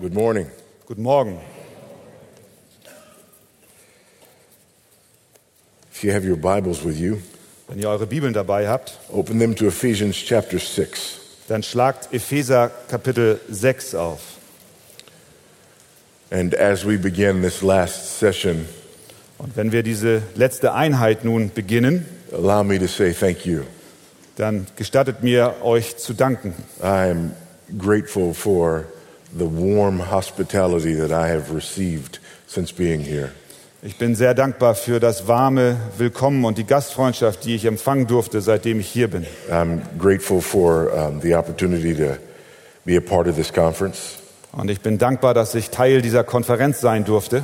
Good morning. Guten Morgen. If you have your Bibles with you, Wenn ihr eure Bibeln dabei habt, open them to Ephesians chapter 6. dann schlagt Epheser Kapitel 6 auf. And as we begin this last session, Und wenn wir diese letzte Einheit nun beginnen, allow me to say thank you. dann gestattet mir, euch zu danken. I am grateful for the warm hospitality that I have received since being here. Ich bin sehr dankbar für das warme Willkommen und die Gastfreundschaft, die ich empfangen durfte, seitdem ich hier bin. I'm grateful for um, the opportunity to be a part of this conference. Und ich bin dankbar, dass ich Teil dieser Konferenz sein durfte.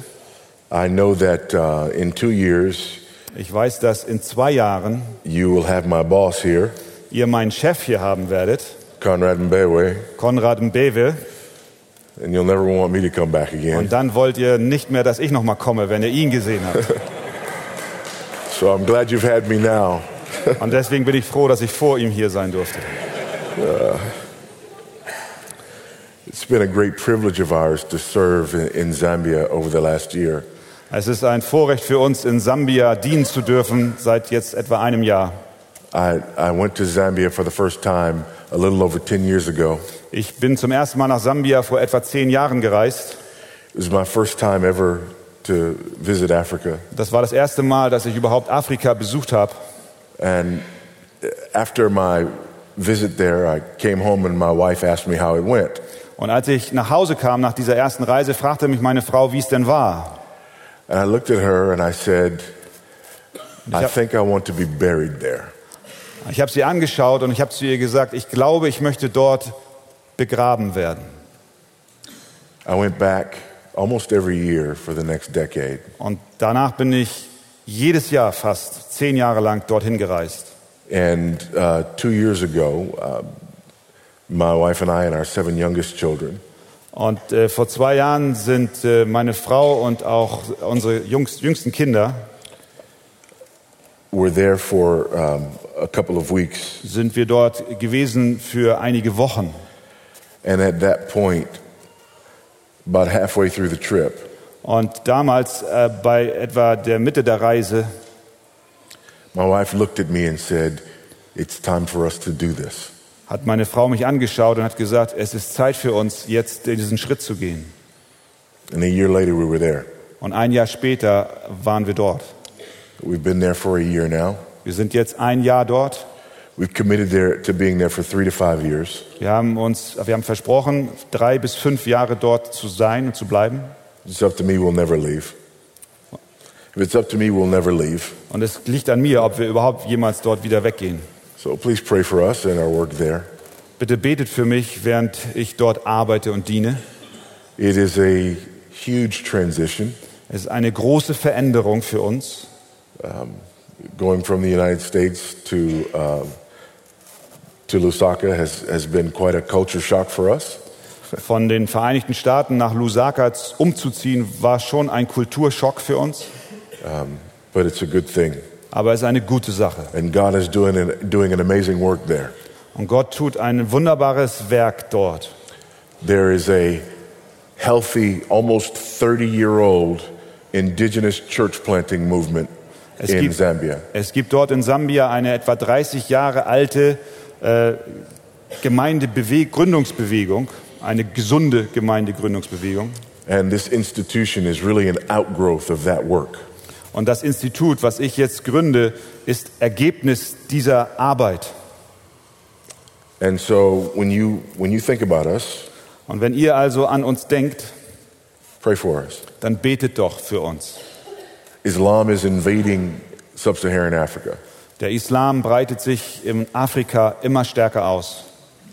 I know that uh, in two years, Ich weiß, dass in zwei Jahren you will have my boss here, ihr meinen Chef hier haben werdet, Conrad Mbewe, Konrad Mbewe, and you'll never want me to come back again. und dann wollt ihr nicht mehr, dass ich noch mal komme, wenn ihr ihn gesehen habt. So I'm glad you've had me now. Und deswegen bin ich froh, dass ich vor ihm hier sein durfte. It's been a great privilege of ours to serve in, in Zambia over the last year. Es ist ein Vorrecht für uns, in Sambia dienen zu dürfen, seit jetzt etwa einem Jahr. I, I went to Zambia for the first time a little over 10 years ago. Ich bin zum ersten Mal nach Sambia vor etwa zehn Jahren gereist. It was my first time ever to visit Africa. Das war das erste Mal, dass ich überhaupt Afrika besucht habe. And after my visit there, I came home and my wife asked me how it went. Und als ich nach Hause kam nach dieser ersten Reise, fragte mich meine Frau, wie es denn war. And I looked at her and I said, I think I want to be buried there. Ich habe sie angeschaut und ich habe zu ihr gesagt, ich glaube, ich möchte dort begraben werden. I went back almost every year for the next decade. Und danach bin ich jedes Jahr fast zehn Jahre lang dorthin gereist. And uh, two years ago, uh, my wife and I and our seven youngest children Und äh, vor zwei Jahren sind äh, meine Frau und auch unsere jüngsten Kinder were there for um, a couple of weeks. sind wir dort gewesen für einige Wochen. And at that point, about halfway through the trip, Und damals äh, bei etwa der Mitte der Reise my wife looked at me and said, It's time for us to do this. hat meine Frau mich angeschaut und hat gesagt, es ist Zeit für uns, jetzt diesen Schritt zu gehen. And a year later, we were there. Und ein Jahr später waren wir dort. We've been there for a year now. Wir sind jetzt ein Jahr dort. We've committed there to being there for three to five years. Wir haben uns, wir haben versprochen, drei bis fünf Jahre dort zu sein und zu bleiben. It's up to me, we'll never leave. If it's up to me, we'll never leave. Und es liegt an mir, ob wir überhaupt jemals dort wieder weggehen. So please pray for us and our work there. Bitte betet für mich, während ich dort arbeite und diene. It is a huge transition Es ist eine große Veränderung für uns. Going from the United States to um, to Lusaka has, has been quite a culture shock for us. Von den Vereinigten Staaten nach Lusaka umzuziehen, war schon ein Kulturschock für uns. But it's a good thing. Aber es ist eine gute Sache. And God is doing an, doing an amazing work there. Und Gott tut ein wunderbares Werk dort. There is a healthy, almost 30 year old indigenous church planting movement Es in gibt, Zambia. es gibt dort in Sambia eine etwa 30 Jahre alte äh, Gemeindegründungsbewegung, eine gesunde Gemeindegründungsbewegung. And this institution is really an outgrowth of that work. Und das Institut, was ich jetzt gründe, ist Ergebnis dieser Arbeit. And so when you, when you think about us, Und wenn ihr also an uns denkt, pray for us. dann betet doch für uns. Islam is invading sub Saharan Africa, Der Islam breitet sich in Afrika immer stärker aus,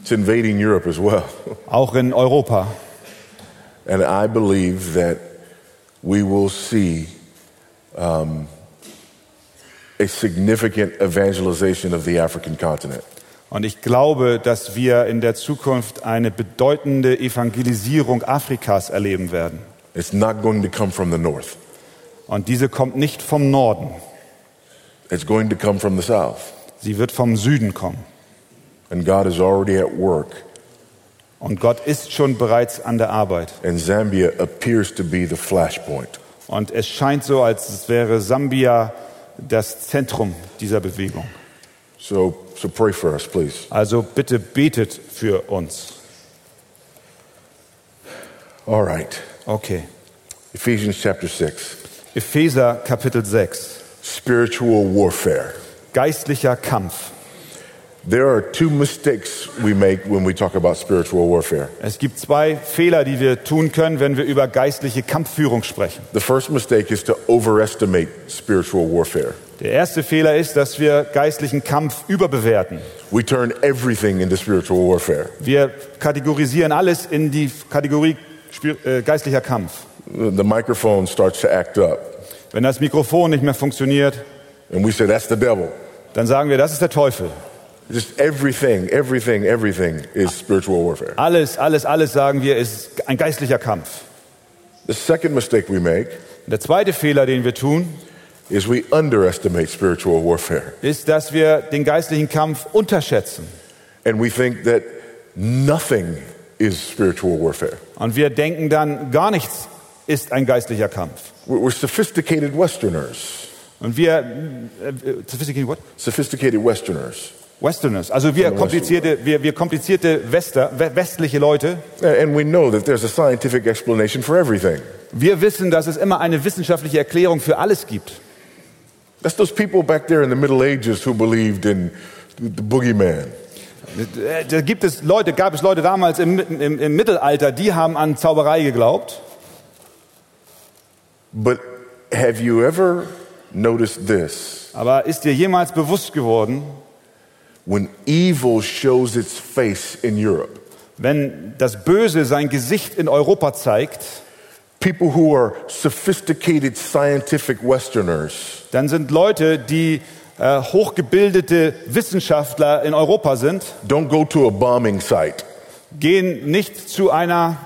it's invading Europe as well. auch in Europa. And I believe that we will see um, a significant evangelization of the African continent. Und ich glaube, dass wir in der Zukunft eine bedeutende Evangelisierung Afrikas erleben werden. It's not going to come from the north, Und diese kommt nicht vom Norden, it's going to come from the south. sie wird vom Süden kommen. And God is already at work Und Gott ist schon bereits an der Arbeit. And Zambia appears to be the flashpoint. Und es scheint so, als wäre Sambia das Zentrum dieser Bewegung. So, so pray for us, please. Also bitte betet für uns. All right. Okay. Ephesians chapter 6. Epheser Kapitel 6. Spiritual warfare. Geistlicher Kampf. There are two mistakes we make when we talk about spiritual warfare. Es gibt zwei Fehler, die wir tun können, wenn wir über geistliche Kampfführung sprechen. The first mistake is to overestimate spiritual warfare. Der erste Fehler ist, dass wir geistlichen Kampf überbewerten. We turn everything into spiritual warfare. Wir kategorisieren alles in die Kategorie äh, geistlicher Kampf. The microphone starts to act up, Wenn das Mikrofon nicht mehr funktioniert, and we say, That's the devil. dann sagen wir, das ist der Teufel. Just everything, everything, everything is spiritual warfare. Alles, alles, alles sagen wir, ist ein geistlicher Kampf. The second mistake we make der zweite Fehler, den wir tun, is we underestimate spiritual warfare. ist, dass wir den geistlichen Kampf unterschätzen. And we think that nothing is spiritual warfare. Und wir denken dann, gar nichts ist ein geistlicher Kampf. We're sophisticated Westerners. Und wir, äh, sophisticated what? Sophisticated Westerners. Westerners, also wir komplizierte, wir, wir komplizierte Wester, we- westliche Leute, And we know that there's a scientific explanation for everything. wir wissen, dass es immer eine wissenschaftliche Erklärung für alles gibt. That's those people back there in the Middle Ages who believed in the boogeyman. Äh, Da gibt es Leute, gab es Leute damals im, im, im Mittelalter, die haben an Zauberei geglaubt. But have you ever noticed this? Aber ist dir jemals bewusst geworden, When evil shows its face in Europe, wenn das Böse sein Gesicht in Europa zeigt, people who are sophisticated scientific Westerners dann sind Leute, die äh, hochgebildete Wissenschaftler in Europa sind, don't go to a bombing site, gehen nicht zu einer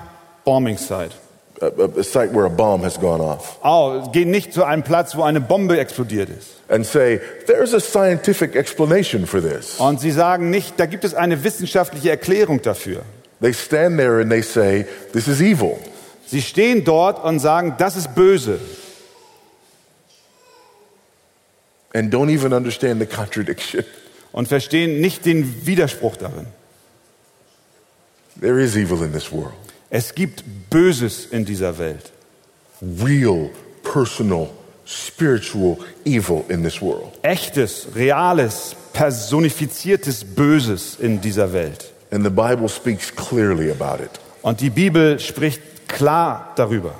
Bombing Site. A, a site where a bomb has gone off, Oh, gehen nicht zu einem Platz, wo eine Bombe explodiert ist. and say, there's a scientific explanation for this. Und sie sagen nicht, da gibt es eine wissenschaftliche Erklärung dafür. They stand there and they say, this is evil. Sie stehen dort und sagen, das ist böse And don't even understand the contradiction. und verstehen nicht den Widerspruch darin. There is evil in this world. Es gibt Böses in dieser Welt. Real, personal, spiritual evil in this world. Echtes, reales, personifiziertes Böses in dieser Welt. And the Bible speaks clearly about it. Und die Bibel spricht klar darüber.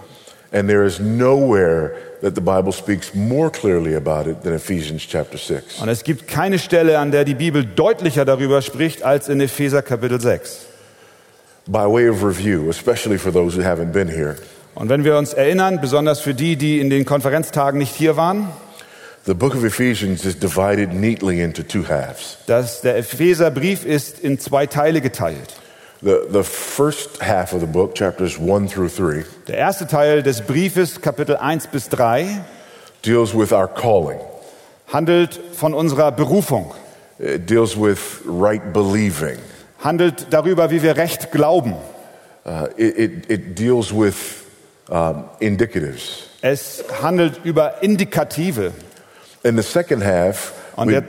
And there is nowhere that the Bible speaks more clearly about it than Ephesians chapter 6. Und es gibt keine Stelle, an der die Bibel deutlicher darüber spricht als in Epheser Kapitel 6. By way of review, especially for those who haven't been here, Und wenn wir uns erinnern, besonders für die, die in den Konferenztagen nicht hier waren, the book of Ephesians is divided neatly into two halves. dass der Epheserbrief ist in zwei Teile geteilt. The, the first half of the book, chapters 1 through 3, Der erste Teil des Briefes, Kapitel 1 bis 3, deals with our calling. handelt von unserer Berufung, It deals with right believing. Handelt darüber, wie wir recht glauben. Uh, it, it, it deals with um, indicatives. Es handelt über Indikative. In the second half, Und we, der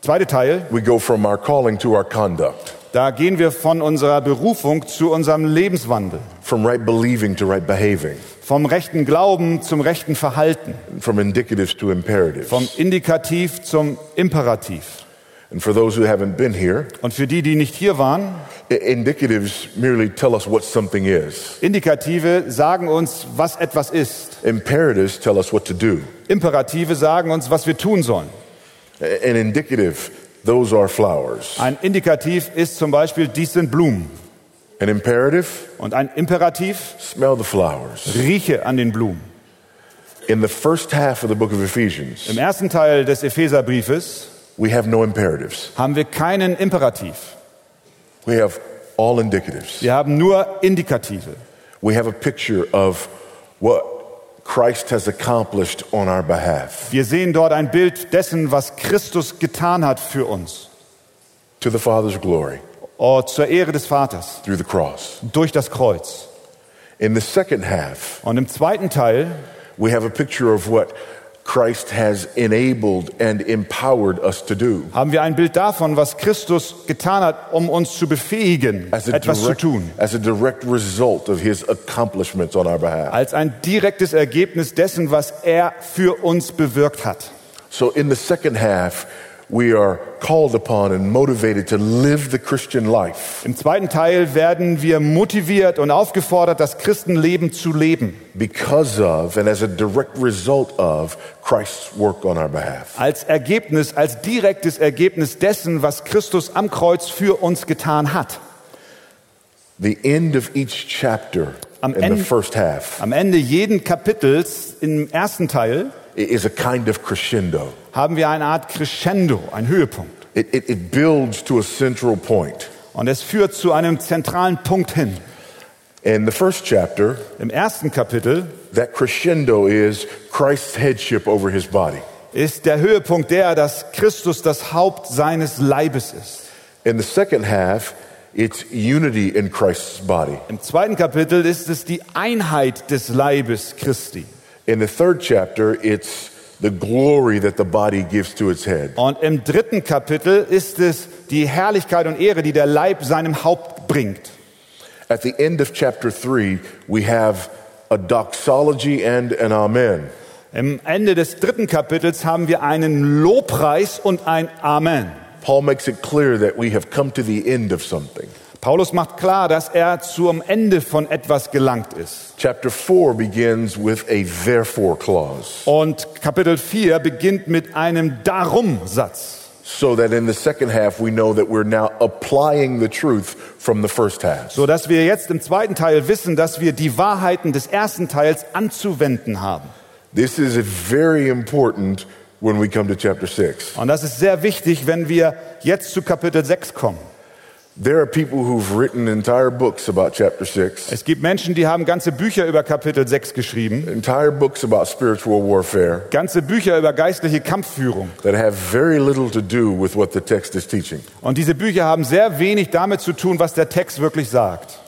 zweite Teil, we go from our calling to our conduct, da gehen wir von unserer Berufung zu unserem Lebenswandel, from right believing to right behaving, vom rechten Glauben zum rechten Verhalten, from indicatives to imperatives. vom Indikativ zum Imperativ. And for those who haven't been here, Und für die, die nicht hier waren, indicatives merely tell us what something is. Indikative sagen uns, was etwas ist. Imperatives tell us what to do. Imperative sagen uns, was wir tun sollen. An indicative, those are flowers. Ein Indikativ ist zum Beispiel, dies sind Blumen. An imperative, Und ein Imperativ, smell the flowers. rieche an den Blumen. In the first half of the book of Ephesians, Im ersten Teil des Epheserbriefes we have no imperatives. haben wir keinen Imperativ. We have all indicatives. Wir haben nur Indikative. We have a picture of what Christ has accomplished on our behalf Wir sehen dort ein Bild dessen, was Christus getan hat für uns. to the Father's glory. oh, zur Ehre des Vaters through the cross. durch das Kreuz. In the second half, Und im zweiten Teil we have a picture of what Christ has enabled and empowered us to do. haben wir ein Bild davon, was Christus getan hat, um uns zu befähigen, etwas zu direct, tun. as a direct result of his accomplishments on our behalf. Als ein direktes Ergebnis dessen, was er für uns bewirkt hat. So, in the second half, we are called upon and motivated to live the Christian life Im zweiten Teil werden wir motiviert und aufgefordert, das Christenleben zu leben. because of and as a direct result of Christ's work on our behalf. Als Ergebnis, als direktes Ergebnis dessen, was Christus am Kreuz für uns getan hat. The end of each chapter Am in the Ende- first half Am Ende jeden Kapitels im ersten Teil is a kind of crescendo. Haben wir eine Art Crescendo, ein Höhepunkt. It, it, it builds to a central point. Und es führt zu einem zentralen Punkt hin. In the first chapter, Im ersten Kapitel that crescendo is Christ's headship over his body. ist der Höhepunkt der, dass Christus das Haupt seines Leibes ist. In the second half, it's unity in Christ's body. Im zweiten Kapitel ist es die Einheit des Leibes Christi. In the third chapter, it's the glory that the body gives to its head. Und im dritten Kapitel ist es die Herrlichkeit und Ehre, die der Leib seinem Haupt bringt. At the end of chapter three, we have a doxology and an amen. Im Ende des dritten Kapitels haben wir einen Lobpreis und ein Amen. Paul makes it clear that we have come to the end of something. Paulus macht klar, dass er zum Ende von etwas gelangt ist. Chapter 4 begins with a therefore clause, Und Kapitel 4 beginnt mit einem Darum-Satz. so that in the second half we know that we're now applying the truth from the first half. So dass wir jetzt im zweiten Teil wissen, dass wir die Wahrheiten des ersten Teils anzuwenden haben. This is very important when we come to chapter 6. Und das ist sehr wichtig, wenn wir jetzt zu Kapitel 6 kommen. Es gibt Menschen, die haben ganze Bücher über Kapitel 6 geschrieben, entire books about spiritual warfare ganze Bücher über geistliche Kampfführung. that have very little to do with what the text is teaching. Und diese Bücher haben sehr wenig damit zu tun, was der Text wirklich sagt.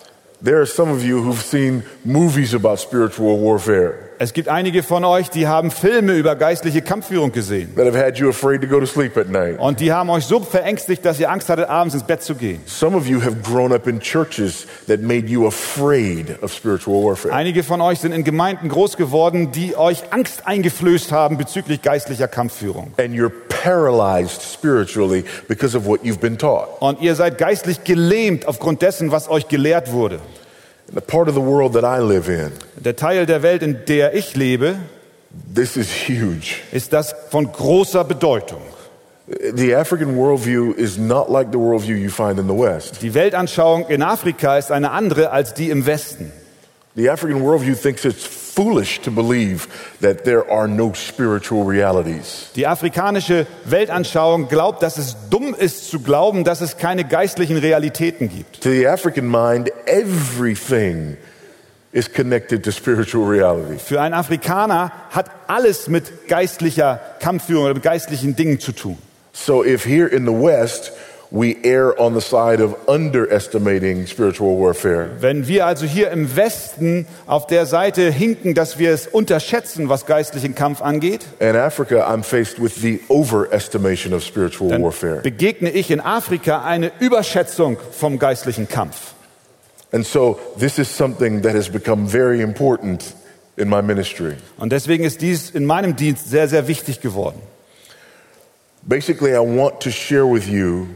There are some of you who've seen movies about spiritual warfare Es gibt einige von euch, die haben Filme über geistliche Kampfführung gesehen. that have had you afraid to go to sleep at night. Und die haben euch so verängstigt, dass ihr Angst hattet, abends ins Bett zu gehen. Some of you have grown up in churches that made you afraid of spiritual warfare. Einige von euch sind in Gemeinden groß geworden, die euch Angst eingeflößt haben bezüglich geistlicher Kampfführung. And you're paralyzed spiritually because of what you've been taught. Und ihr seid geistlich gelähmt aufgrund dessen, was euch gelehrt wurde. Der Teil der Welt, in der ich lebe, this is huge. ist das von großer Bedeutung. The African worldview is not like the worldview you find in the West. Die Weltanschauung in Afrika ist eine andere als die im Westen. The African worldview thinks it's foolish to believe that there are no spiritual realities. Die afrikanische Weltanschauung glaubt, dass es dumm ist zu glauben, dass es keine geistlichen Realitäten gibt. To the African mind, everything is connected to spiritual reality. Für einen Afrikaner hat alles mit geistlicher Kampfführung oder mit geistlichen Dingen zu tun. So if here in the West we err on the side of underestimating spiritual warfare, Wenn wir also hier im Westen auf der Seite hinken, dass wir es unterschätzen, was geistlichen Kampf angeht, in Africa I'm faced with the overestimation of spiritual dann warfare. begegne ich in Afrika eine Überschätzung vom geistlichen Kampf. And so this is something that has become very important in my ministry. Und deswegen ist dies in meinem Dienst sehr, sehr wichtig geworden. Basically, I want to share with you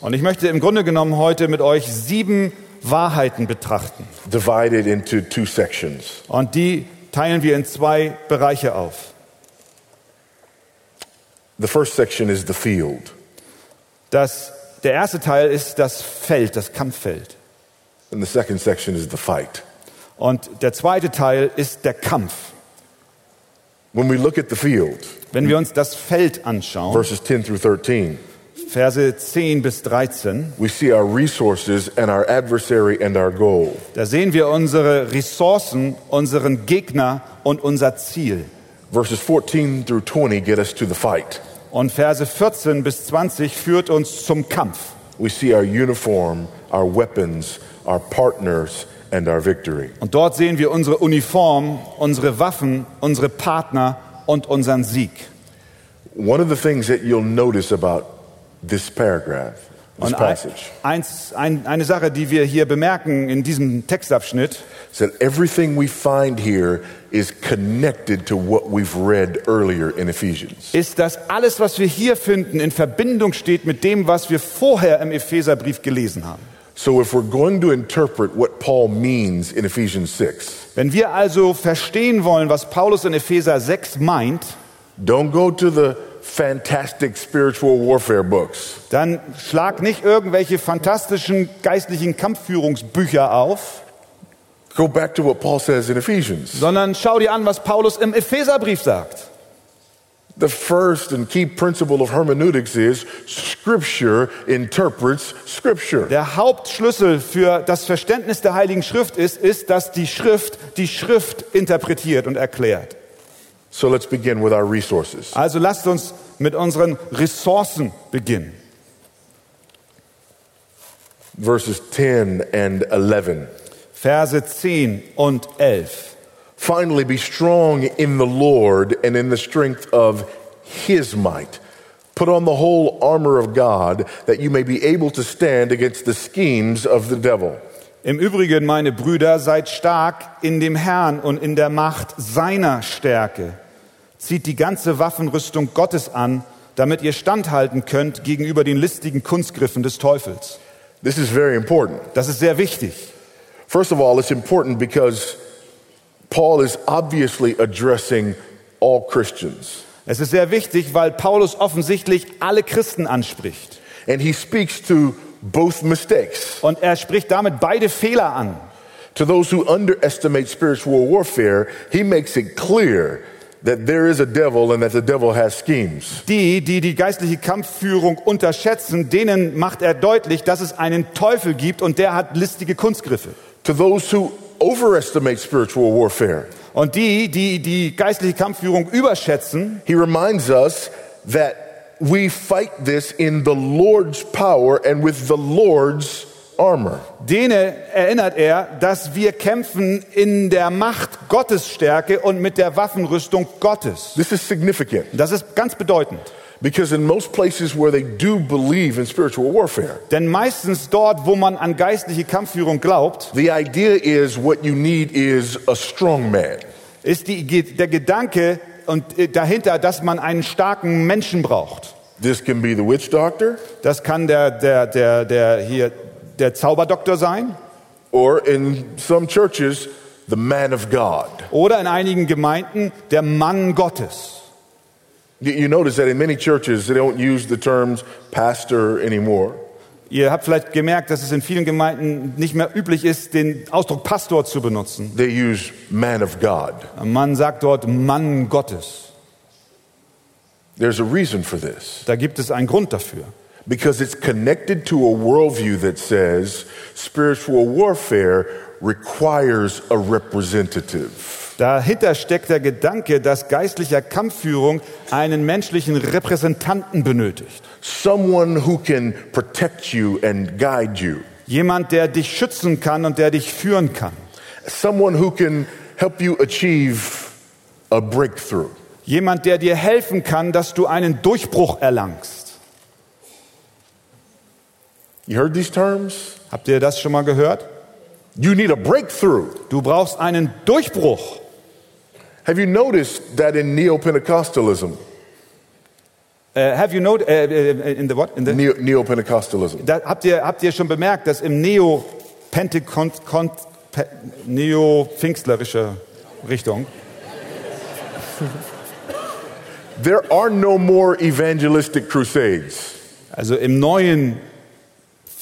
Und ich möchte im Grunde genommen heute mit euch sieben Wahrheiten betrachten. divided into two sections. Und die teilen wir in zwei Bereiche auf. The first section is the field, Das, der erste Teil ist das Feld, das Kampffeld. and the second section is the fight. Und der zweite Teil ist der Kampf. When we look at the field, Wenn wir uns das Feld anschauen, verses 10 through 13, Verse 10 bis 13, we see our resources and our adversary and our goal. da sehen wir unsere Ressourcen, unseren Gegner und unser Ziel. Verses 14 through 20 get us to the fight. Und Verse 14 bis 20 führt uns zum Kampf. We see our uniform, our weapons, our partners, and our victory. Und dort sehen wir unsere Uniform, unsere Waffen, unsere Partner und unseren Sieg. One of the things that you'll notice about this paragraph, this Und passage, eins, ein, eine Sache, die wir hier bemerken in diesem Textabschnitt, is that everything we find here is connected to what we've read earlier in Ephesians. ist, dass alles, was wir hier finden, in Verbindung steht mit dem, was wir vorher im Epheserbrief gelesen haben. So if we're going to interpret what Paul means in Ephesians 6, Wenn wir also verstehen wollen, was Paulus in Epheser 6 meint, don't go to the fantastic spiritual warfare books. dann schlag nicht irgendwelche fantastischen geistlichen Kampfführungsbücher auf, Go back to what Paul says in Ephesians. sondern schau dir an, was Paulus im Epheserbrief sagt. The first and key principle of hermeneutics is scripture interprets scripture. Der Hauptschlüssel für das Verständnis der Heiligen Schrift ist, ist, dass die Schrift die Schrift interpretiert und erklärt. So let's begin with our resources. Also lasst uns mit unseren Ressourcen beginnen. Verses 10 and 11. Verse 10 und 11. Finally, be strong in the Lord and in the strength of his might. Put on the whole armor of God that you may be able to stand against the schemes of the devil. Im Übrigen, meine Brüder, seid stark in dem Herrn und in der Macht seiner Stärke. Zieht die ganze Waffenrüstung Gottes an, damit ihr standhalten könnt gegenüber den listigen Kunstgriffen des Teufels. This is very important. Das ist sehr wichtig. First of all, it's important because Paul is obviously addressing all Christians. Es ist sehr wichtig, weil Paulus offensichtlich alle Christen anspricht. And he speaks to both mistakes. Und er spricht damit beide Fehler an. To those who underestimate spiritual warfare, he makes it clear that there is a devil and that the devil has schemes. Die, die die geistliche Kampfführung unterschätzen, denen macht er deutlich, dass es einen Teufel gibt und der hat listige Kunstgriffe. To those who overestimate spiritual warfare, Und die, die die geistliche Kampfführung überschätzen, he reminds us that we fight this in the Lord's power and with the Lord's armor. denen erinnert er, dass wir kämpfen in der Macht Gottes Stärke und mit der Waffenrüstung Gottes. This is significant Das ist ganz bedeutend. because in most places where they do believe in spiritual warfare, Denn meistens dort, wo man an geistliche Kampfführung glaubt, the idea is what you need is a strong man. ist die, der Gedanke und äh, dahinter, dass man einen starken Menschen braucht. This can be the witch doctor, Das kann der, der, der, der hier der Zauberdoktor sein or in some churches, the man of God. oder in einigen Gemeinden der Mann Gottes. You- notice that in many churches, they don't use the terms pastor anymore. Ihr habt vielleicht gemerkt, dass es in vielen Gemeinden nicht mehr üblich ist, den Ausdruck Pastor zu benutzen. They use man of God. Man sagt dort Mann Gottes. There's a reason for this Da gibt es einen Grund dafür. Because it's connected to a worldview that says spiritual warfare requires a representative. Dahinter steckt der Gedanke, dass geistlicher Kampfführung einen menschlichen Repräsentanten benötigt. Someone who can protect you and guide you. Jemand, der dich schützen kann und der dich führen kann. Someone who can help you achieve a breakthrough. Jemand, der dir helfen kann, dass du einen Durchbruch erlangst. You heard these terms? Habt ihr das schon mal gehört? You need a breakthrough. Du brauchst einen Durchbruch. Have you noticed that in Neo Pentecostalism? Äh, have you noted, äh, äh, in the what? In the, Neo Pentecostalism. da, habt, ihr, habt ihr schon bemerkt, dass im Neo Pentekont, Kont, Pe, Neo Pfingstlerische Richtung There are no more evangelistic crusades. Also im neuen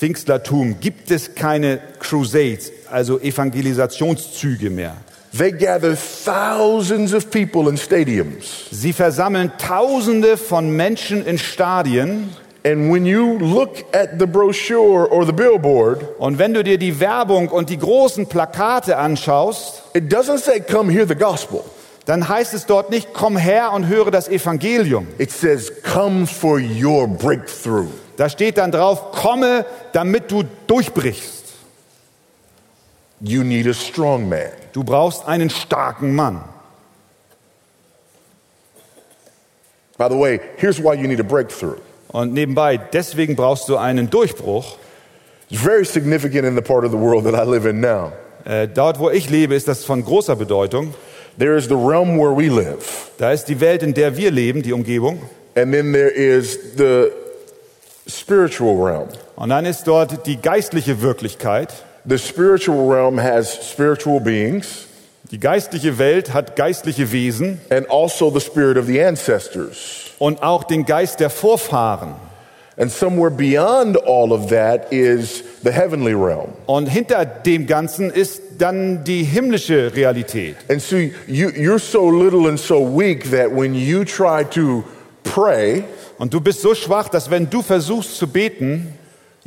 Pfingstlertum gibt es keine Crusades, also Evangelisationszüge mehr. They gather thousands of people in stadiums. Sie versammeln Tausende von Menschen in Stadien And when you look at the brochure or the billboard, und wenn du dir die Werbung und die großen Plakate anschaust, it doesn't say, Come hear the gospel. dann heißt es dort nicht, komm her und höre das Evangelium. It says, come for your breakthrough. Da steht dann drauf, komme, damit du durchbrichst. You need a strong man. Du brauchst einen starken Mann. By the way, here's why you need a breakthrough. Und nebenbei, deswegen brauchst du einen Durchbruch. It's very significant in the part of the world that I live in now. Äh, dort, wo ich lebe, ist das von großer Bedeutung. There is the realm where we live, Da ist die Welt, in der wir leben, die Umgebung. and then there is the spiritual realm. Und dann ist dort die geistliche Wirklichkeit. The spiritual realm has spiritual beings Die geistliche Welt hat geistliche Wesen and also the spirit of the ancestors. und auch den Geist der Vorfahren. And somewhere beyond all of that is the heavenly realm. Und hinter dem Ganzen ist dann die himmlische Realität. And so you, you're so little and so weak that when you try to pray, Und du bist so schwach, dass wenn du versuchst zu beten,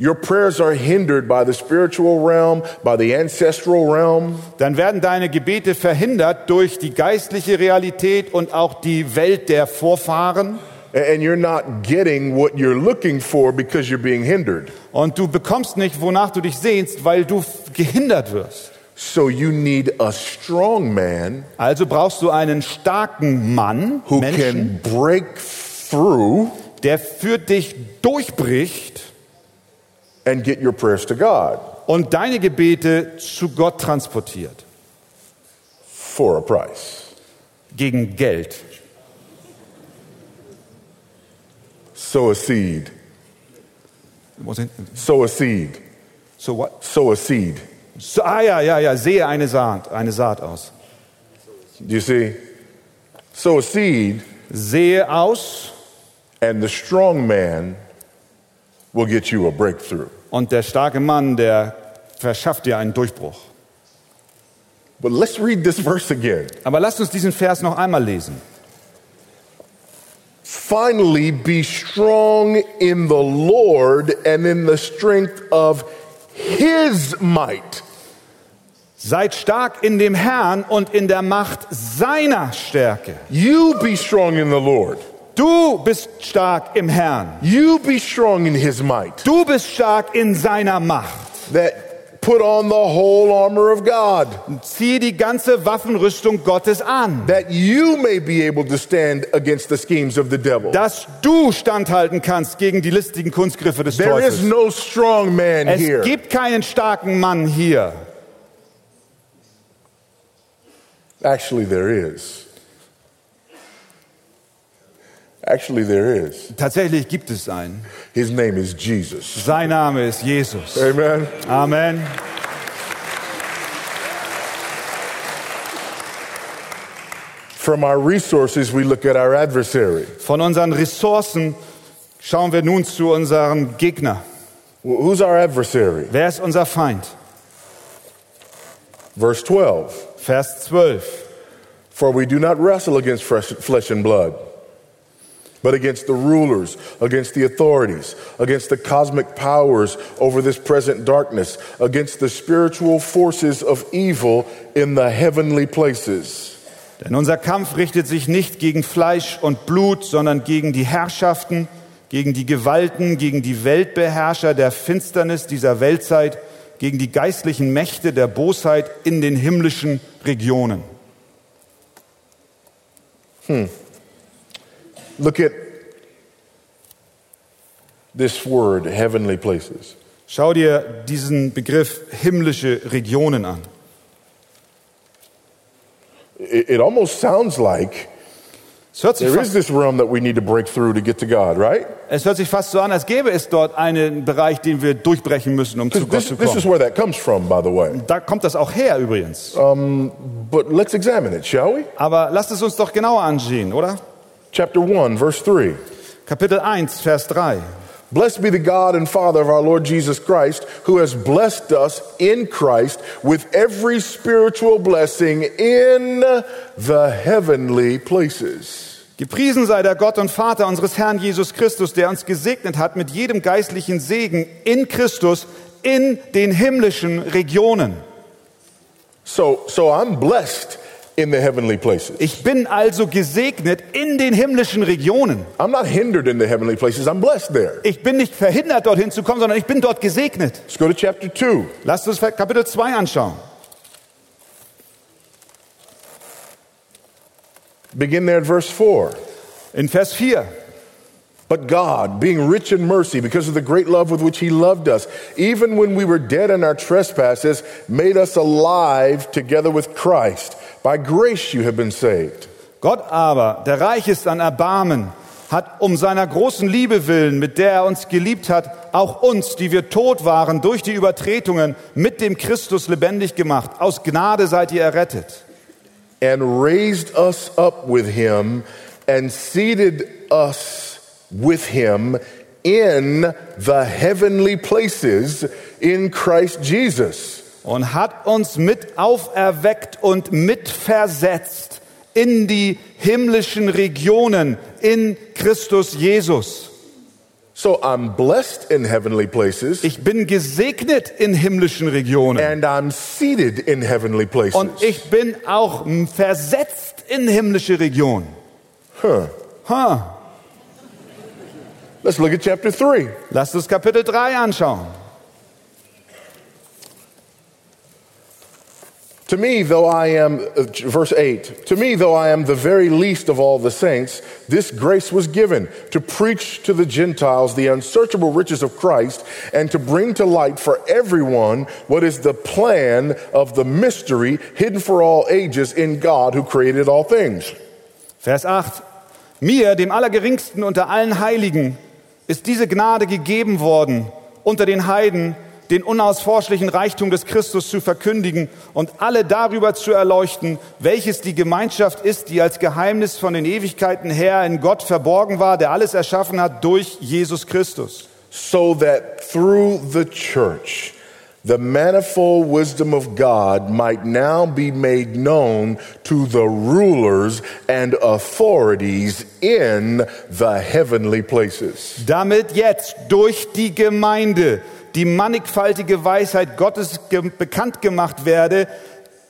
your prayers are hindered by the spiritual realm, by the ancestral realm. dann werden deine Gebete verhindert durch die geistliche Realität und auch die Welt der Vorfahren. And you're not getting what you're looking for because you're being hindered. Und du bekommst nicht, wonach du dich sehnst, weil du gehindert wirst. So you need a strong man Also brauchst du einen starken Mann, who Menschen, can break through der für dich durchbricht and get your prayers to God und deine Gebete zu Gott transportiert. for a price. Gegen Geld. Sow a seed. Sow a seed. So what? Sow a seed. So, ah ja, ja, ja, sehe eine Saat, eine Saat aus. Do you see? Sow a seed, Sehe aus and the strong man will get you a breakthrough. und der starke Mann, der verschafft dir einen Durchbruch. But let's read this verse again. Aber lasst uns diesen Vers noch einmal lesen. Finally, be strong in the Lord and in the strength of his might. Seid stark in dem Herrn und in der Macht seiner Stärke. You be strong in the Lord. Du bist stark im Herrn. You be strong in his might. Du bist stark in seiner Macht. That put on the whole armor of God, Zieh die ganze Waffenrüstung Gottes an, that you may be able to stand against the schemes of the devil. dass du standhalten kannst gegen die listigen Kunstgriffe des There is Teufels. no strong man Es here. gibt keinen starken Mann hier. Actually, there is. Actually, there is. Tatsächlich gibt es einen. His name is Jesus. Sein Name ist Jesus. Amen. Amen. From our resources, we look at our adversary. Von unseren Ressourcen schauen wir nun zu unserem Gegner. Wh- Who's our adversary? Wer ist unser Feind? Verse 12. Vers 12. For we do not wrestle against flesh and blood, but against the rulers, against the authorities, against the cosmic powers over this present darkness, against the spiritual forces of evil in the heavenly places. Denn unser Kampf richtet sich nicht gegen Fleisch und Blut, sondern gegen die Herrschaften, gegen die Gewalten, gegen die Weltbeherrscher der Finsternis dieser Weltzeit, gegen die geistlichen Mächte der Bosheit in den himmlischen Regionen. Look at this word, heavenly places. Schau dir diesen Begriff himmlische Regionen an. It, it almost sounds like Es hört, sich there is fast, this realm that we need to break through to get to God, right? es hört sich fast so an, als gäbe es dort einen Bereich, den wir durchbrechen müssen, um zu Gott This, zu this is kommen. where that comes from, by the way. Da kommt das auch her übrigens. But let's examine it, shall we? Aber lasst es uns doch genauer ansehen, oder? Chapter 1, verse 3. Kapitel 1, Vers 3. Blessed be the God and Father of our Lord Jesus Christ, who has blessed us in Christ with every spiritual blessing in the heavenly places. Gepriesen sei der Gott und Vater unseres Herrn Jesus Christus, der uns gesegnet hat mit jedem geistlichen Segen in Christus in den himmlischen Regionen. So, so I'm blessed in the heavenly places. Ich bin also gesegnet in den himmlischen Regionen. I'm not hindered in the heavenly places, I'm blessed there. Ich bin nicht verhindert, dorthin zu kommen, sondern ich bin dort gesegnet. Let's go to chapter 2. Lasst uns Kapitel 2 anschauen. Begin there at verse 4. In Vers 4. But God, being rich in mercy, because of the great love with which He loved us, even when we were dead in our trespasses, made us alive together with Christ. By grace you have been saved. Gott aber, der reich ist an Erbarmen, hat um seiner großen Liebe willen, mit der er uns geliebt hat, auch uns, die wir tot waren durch die Übertretungen, mit dem Christus lebendig gemacht. Aus Gnade seid ihr errettet. And raised us up with Him and seated us with Him in the heavenly places in Christ Jesus. Und hat uns mit auferweckt und mitversetzt in die himmlischen Regionen in Christus Jesus. So I'm blessed in heavenly places Ich bin gesegnet in himmlischen Regionen and I'm seated in heavenly places. und ich bin auch versetzt in himmlische Regionen. Huh. Ha. Let's look at chapter 3. Lasst uns Kapitel 3 anschauen. To me, though I am, uh, verse 8, to me, though I am the very least of all the saints, this grace was given to preach to the Gentiles the unsearchable riches of Christ and to bring to light for everyone what is the plan of the mystery hidden for all ages in God who created all things. Vers 8. Mir, dem Allergeringsten unter allen Heiligen, ist diese Gnade gegeben worden, unter den Heiden den unausforschlichen Reichtum des Christus zu verkündigen und alle darüber zu erleuchten, welches die Gemeinschaft ist, die als Geheimnis von den Ewigkeiten her in Gott verborgen war, der alles erschaffen hat durch Jesus Christus. so that through the church the manifold wisdom of God might now be made known to the rulers and authorities in the heavenly places. Damit jetzt durch die Gemeinde die mannigfaltige Weisheit Gottes bekannt gemacht werde,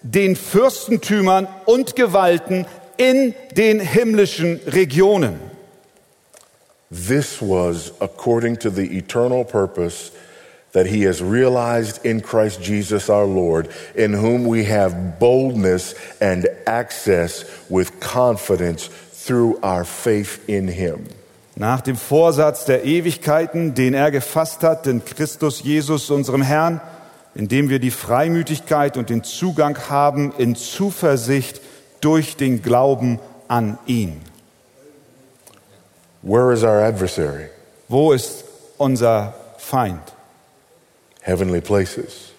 den Fürstentümern und Gewalten in den himmlischen Regionen. This was according to the eternal purpose that he has realized in Christ Jesus our Lord, in whom we have boldness and access with confidence through our faith in him. Nach dem Vorsatz der Ewigkeiten, den er gefasst hat, in Christus Jesus, unserem Herrn, indem wir die Freimütigkeit und den Zugang haben in Zuversicht durch den Glauben an ihn. Where is our adversary? Wo ist unser Feind? Heavenly places.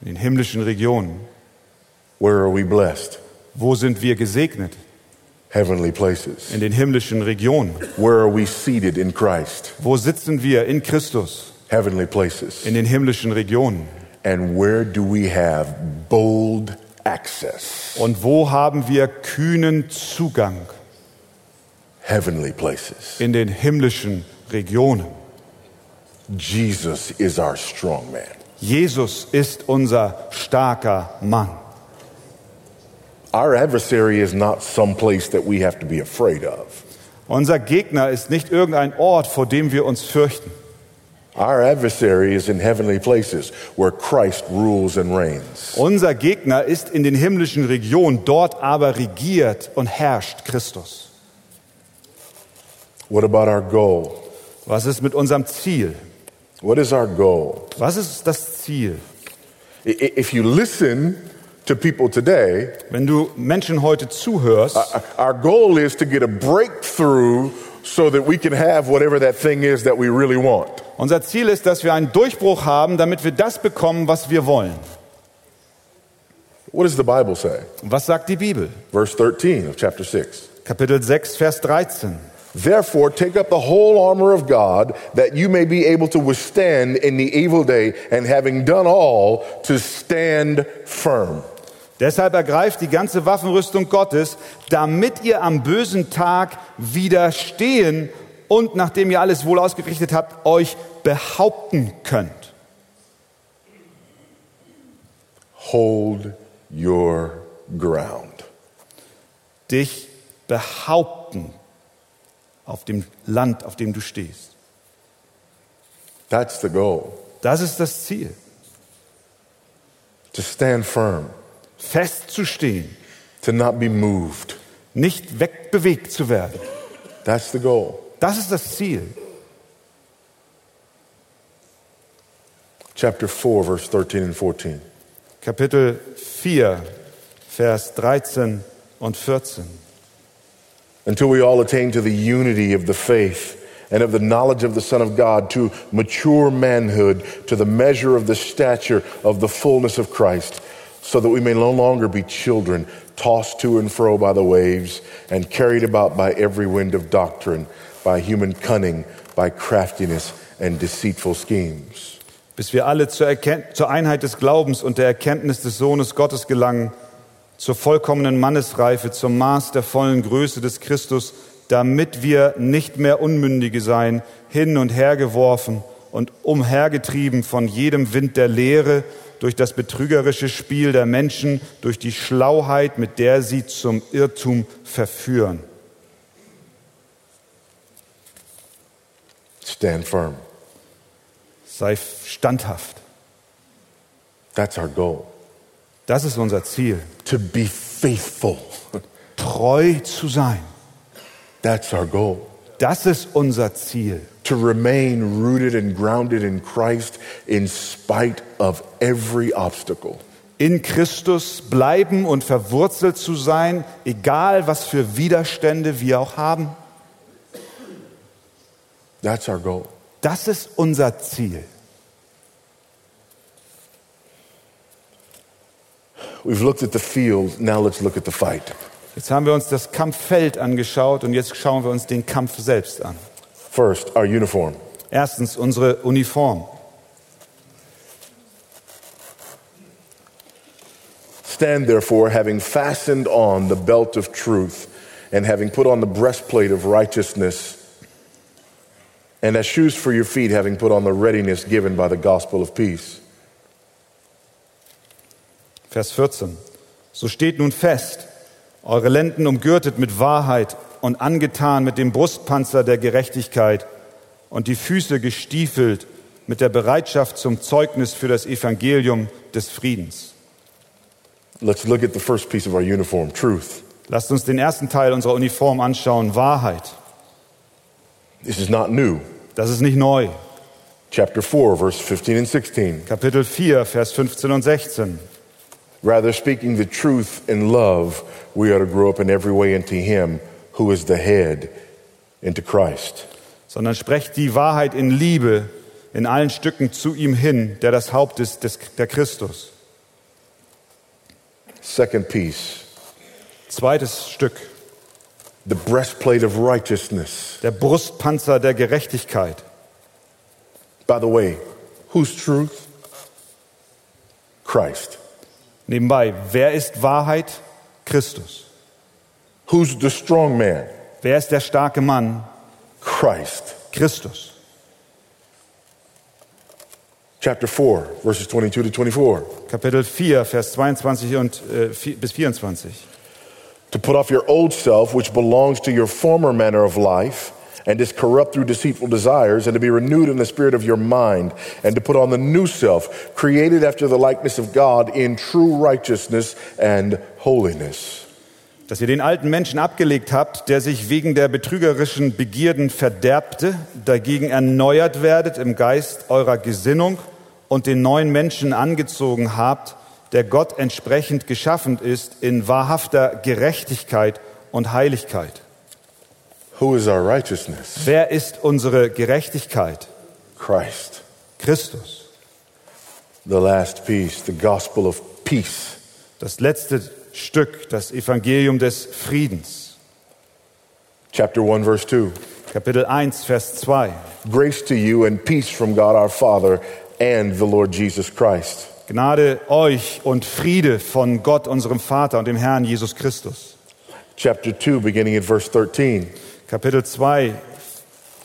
In den himmlischen Regionen. Where are we blessed? Wo sind wir gesegnet? Heavenly places. In den himmlischen Regionen. Where are we seated in Christ? Wo sitzen wir in Christus? Heavenly places. In den himmlischen Regionen. And where do we have bold access? Und wo haben wir kühnen Zugang? Heavenly places. In den himmlischen Regionen. Jesus is our strong man. Jesus ist unser starker Mann. Our adversary is not some place that we have to be afraid of. Unser Gegner ist nicht irgendein Ort, vor dem wir uns fürchten. Our adversary is in heavenly places where Christ rules and reigns. Unser Gegner ist in den himmlischen Regionen, dort aber regiert und herrscht Christus. What about our goal? Was ist mit unserem Ziel? What is our goal? Was ist das Ziel? If you listen to people today, Wenn du Menschen heute zuhörst, uh, uh, our goal is to get a breakthrough so that we can have whatever that thing is that we really want. unser Ziel ist, dass wir einen Durchbruch haben, damit wir das bekommen, was wir wollen. What does the Bible say? Was sagt die Bibel? Verse 13 of chapter 6. Kapitel 6, Vers 13. Therefore, take up the whole armor of God that you may be able to withstand in the evil day, and having done all, to stand firm. Deshalb ergreift die ganze Waffenrüstung Gottes, damit ihr am bösen Tag widerstehen und nachdem ihr alles wohl ausgerichtet habt, euch behaupten könnt. Hold your ground. dich behaupten auf dem Land, auf dem du stehst. That's the goal. Das ist das Ziel. To stand firm, Festzustehen, to not be moved. nicht wegbewegt zu werden. That's the goal. Das ist das Ziel. Chapter 4, verse 13 and 14. Kapitel 4, Vers 13 und 14. Until we all attain to the unity of the faith and of the knowledge of the Son of God, to mature manhood, to the measure of the stature of the fullness of Christ, so that we may no longer be children, tossed to and fro by the waves, and carried about by every wind of doctrine, by human cunning, by craftiness and deceitful schemes. bis wir alle zur, zur Einheit des Glaubens und der Erkenntnis des Sohnes Gottes gelangen, zur vollkommenen Mannesreife, zum Maß der vollen Größe des Christus, damit wir nicht mehr Unmündige sein, hin und her geworfen und umhergetrieben von jedem Wind der Lehre, durch das betrügerische Spiel der Menschen, durch die Schlauheit, mit der sie zum Irrtum verführen. Stand firm. Sei standhaft. That's our goal. Das ist unser Ziel. To be faithful. Treu zu sein. That's our goal. Das ist unser Ziel. To remain rooted and grounded in Christ in spite of every obstacle. In Christus bleiben und verwurzelt zu sein, egal was für Widerstände wir auch haben. That's our goal. Das ist unser Ziel. We've looked at the field, now let's look at the fight. Jetzt haben wir uns das Kampffeld angeschaut und jetzt schauen wir uns den Kampf selbst an. First, our uniform. Erstens unsere Uniform. Stand therefore, having fastened on the belt of truth, and having put on the breastplate of righteousness, and as shoes for your feet, having put on the readiness given by the gospel of peace. Vers 14. So steht nun fest, eure Lenden umgürtet mit Wahrheit und angetan mit dem Brustpanzer der Gerechtigkeit und die Füße gestiefelt mit der Bereitschaft zum Zeugnis für das Evangelium des Friedens. Let's look at the first piece of our uniform truth. Lasst uns den ersten Teil unserer Uniform anschauen, Wahrheit. This is not new. Das ist nicht neu. Chapter 4, verse 15 and 16. Kapitel 4, Vers 15 und 16. Rather, speaking the truth in love, we are to grow up in every way into Him who is the head, into Christ. Sondern sprecht die Wahrheit in Liebe in allen Stücken zu ihm hin, der das Haupt ist, des, der Christus. Second piece, Zweites Stück, the breastplate of righteousness. der Brustpanzer der Gerechtigkeit. By the way, whose truth? Christ. Nebenbei, wer ist Wahrheit? Christus. Who's the strong man? Wer ist der starke Mann? Christ. Christus. Chapter 4, verses 22 to 24. Kapitel 4, Vers 22 und, äh, bis 24. To put off your old self, which belongs to your former manner of life and is corrupt through deceitful desires, and to be renewed in the spirit of your mind, and to put on the new self, created after the likeness of God in true righteousness and holiness. Dass ihr den alten Menschen abgelegt habt, der sich wegen der betrügerischen Begierden verderbte, dagegen erneuert werdet im Geist eurer Gesinnung und den neuen Menschen angezogen habt, der Gott entsprechend geschaffen ist in wahrhafter Gerechtigkeit und Heiligkeit. Who is our righteousness? Wer ist unsere Gerechtigkeit? Christ. Christus. The last piece, the gospel of peace. Das letzte Stück, das Evangelium des Friedens. Chapter 1, verse 2. Kapitel 1, Vers 2. Grace to you and peace from God our Father and the Lord Jesus Christ. Gnade euch und Friede von Gott, unserem Vater und dem Herrn Jesus Christus. Chapter 2, beginning at verse 13. Kapitel 2,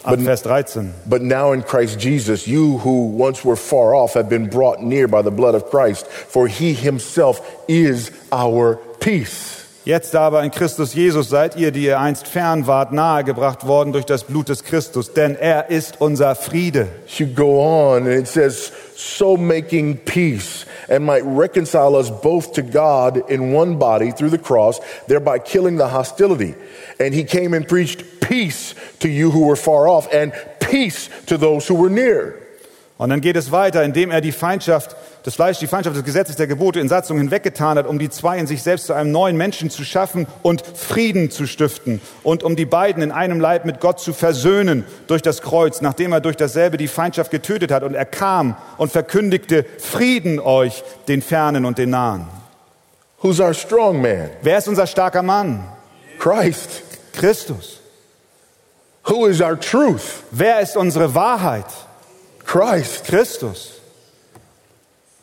But- Vers 13. But now in Christ Jesus, you who once were far off have been brought near by the blood of Christ, for he himself is our peace. Jetzt aber in Christus Jesus seid ihr, die ihr einst fern wart, nahegebracht worden durch das Blut des Christus, denn er ist unser Friede. You go on and it says, so making peace and might reconcile us both to God in one body through the cross, thereby killing the hostility. And he came and preached peace to you who were far off and peace to those who were near. Und dann geht es weiter, indem er die Feindschaft, das Fleisch, die Feindschaft des Gesetzes der Gebote in Satzung hinweggetan hat, um die zwei in sich selbst zu einem neuen Menschen zu schaffen und Frieden zu stiften und um die beiden in einem Leib mit Gott zu versöhnen durch das Kreuz, nachdem er durch dasselbe die Feindschaft getötet hat. Und er kam und verkündigte Frieden euch, den Fernen und den Nahen. Who's our strong man? Wer ist unser starker Mann? Christ. Christus. Who is our truth? Wer ist unsere Wahrheit? Christ. Christus.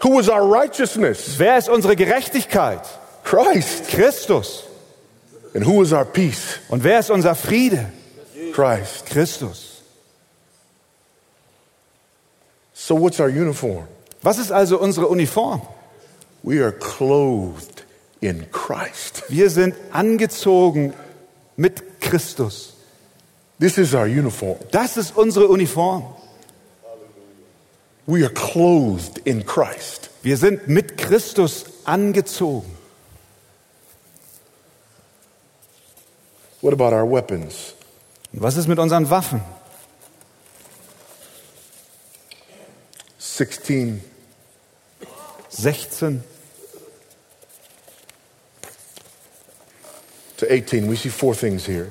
Who is our righteousness? Wer ist unsere Gerechtigkeit? Christ. Christus. And who is our peace? Und wer ist unser Friede? Christ. Christus. So what's our uniform? Was ist also unsere Uniform? We are clothed in Christ. Wir sind angezogen mit Christus. This is our uniform. Das ist unsere Uniform. We are clothed in Christ. Wir sind mit Christus angezogen. What about our weapons? Und was ist mit unseren Waffen? 16 16 to 18, we see four things here.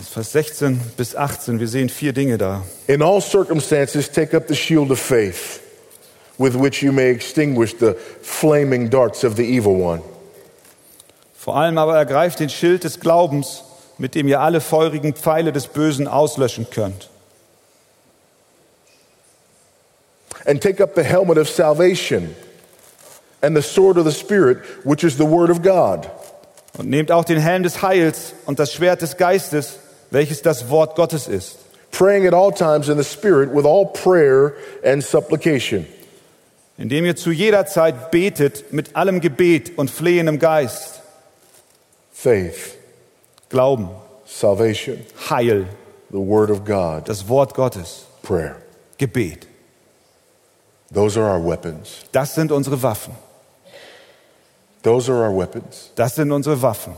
Vers 16 bis 18, wir sehen vier Dinge da. In all circumstances, take up the shield of faith, with which you may extinguish the flaming darts of the evil one. Vor allem aber ergreift den Schild des Glaubens, mit dem ihr alle feurigen Pfeile des Bösen auslöschen könnt. And take up the helmet of salvation and the sword of the Spirit, which is the word of God. Und nehmt auch den Helm des Heils und das Schwert des Geistes, welches das Wort Gottes ist. praying at all times in the Spirit with all prayer and supplication. Indem ihr zu jeder Zeit betet mit allem Gebet und flehendem Geist. Faith, Glauben, salvation, Heil, the Word of God, das Wort Gottes, prayer. Gebet. Those are our weapons. Das sind unsere Waffen. Those are our weapons. Das sind unsere Waffen.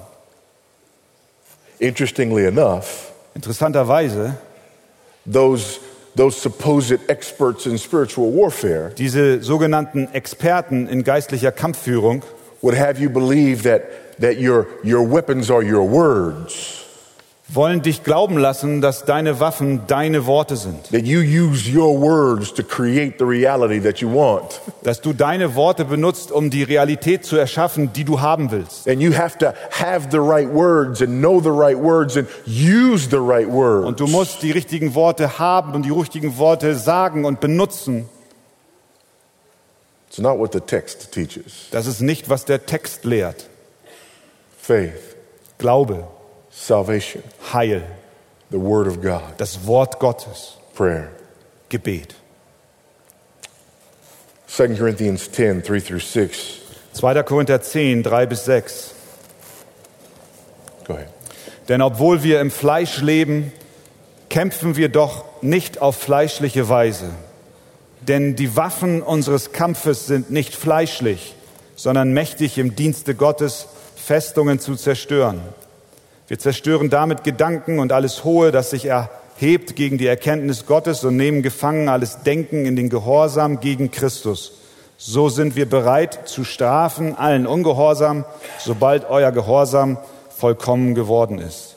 Interestingly enough, Interessanterweise, those, those supposed experts in spiritual warfare diese sogenannten Experten in geistlicher Kampfführung would have you believe that, that your, your weapons are your words, wollen dich glauben lassen, dass deine Waffen deine Worte sind. Dass du deine Worte benutzt, um die Realität zu erschaffen, die du haben willst. And you have to have the right words and know the right words and use the right words. Und du musst die richtigen Worte haben und die richtigen Worte sagen und benutzen. It's not what the text teaches. Das ist nicht, was der Text lehrt. Faith, Glaube, salvation, Heil, the Word of God, das Wort Gottes, prayer. Gebet. 2 Corinthians 10, 3 through 6. 2. Korinther 10, 3 bis 6. Go ahead. Denn obwohl wir im Fleisch leben, kämpfen wir doch nicht auf fleischliche Weise. Denn die Waffen unseres Kampfes sind nicht fleischlich, sondern mächtig im Dienste Gottes, Festungen zu zerstören. Wir zerstören damit Gedanken und alles Hohe, das sich erhebt gegen die Erkenntnis Gottes und nehmen gefangen alles Denken in den Gehorsam gegen Christus. So sind wir bereit zu strafen allen Ungehorsam, sobald euer Gehorsam vollkommen geworden ist.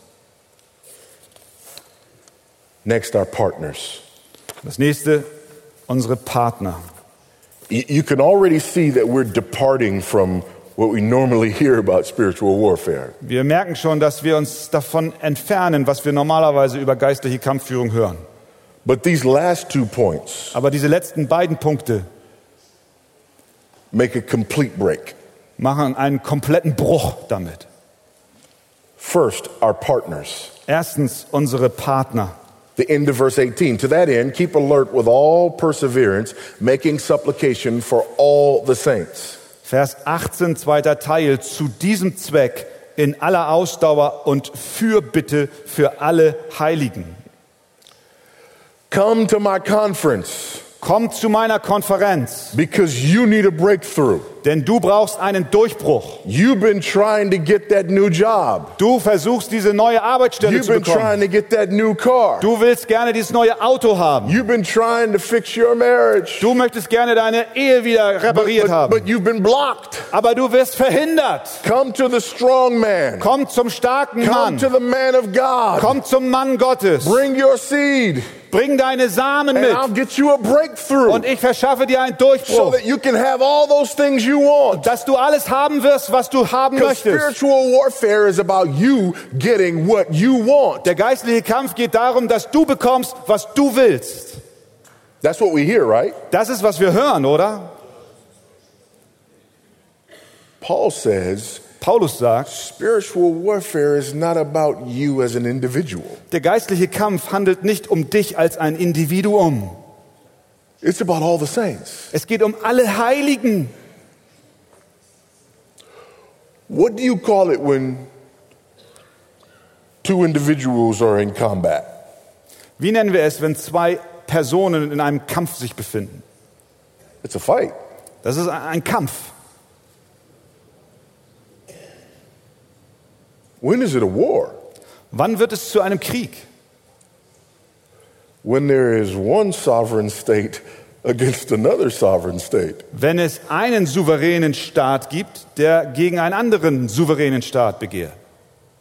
Next, our partners. Das nächste, unsere Partner. You can already see that we're departing from what we normally hear about spiritual warfare. Wir merken schon, dass wir uns davon entfernen, was wir normalerweise über geistliche Kampfführung hören. But these last two points Aber diese letzten beiden Punkte make a complete break. machen einen kompletten Bruch damit. First, our partners. Erstens unsere Partner. The end of verse 18. To that end, keep alert with all perseverance, making supplication for all the saints. Vers 18, zweiter Teil. Zu diesem Zweck in aller Ausdauer und Fürbitte für alle Heiligen. Come to my conference Komm zu meiner Konferenz, because you need a breakthrough. denn du brauchst einen Durchbruch. You've been trying to get that new job. Du versuchst diese neue Arbeitsstelle You've zu been bekommen. trying to get that new car. Du willst gerne dieses neue Auto haben. You've been trying to fix your marriage. Du möchtest gerne deine Ehe wieder repariert But, haben. but you've been blocked. Aber du wirst verhindert. Come to the strong man. Komm zum starken Come Mann. to the man of God. Komm zum Mann Gottes. Bring your seed, Bring deine Samen mit. Und ich verschaffe dir einen so Durchbruch. that you can have all those things you want. Dass du alles haben wirst, was du haben möchtest. spiritual warfare is about you getting what you want. Der geistliche Kampf geht darum, dass du bekommst, was du willst. That's what we hear, right? Das ist, was wir hören, oder? Paul says Paulus sagt, spiritual warfare is not about you as an individual, der geistliche Kampf handelt nicht um dich als ein Individuum. it's about all the saints. Es geht um alle Heiligen. What do you call it when two individuals are in combat? Wie nennen wir es, wenn zwei Personen in einem Kampf sich befinden? It's a fight. Das ist ein Kampf. When is it a war? Wann wird es zu einem Krieg? When there is one sovereign state against another sovereign state. Wenn es einen souveränen Staat gibt, der gegen einen anderen souveränen Staat begehrt.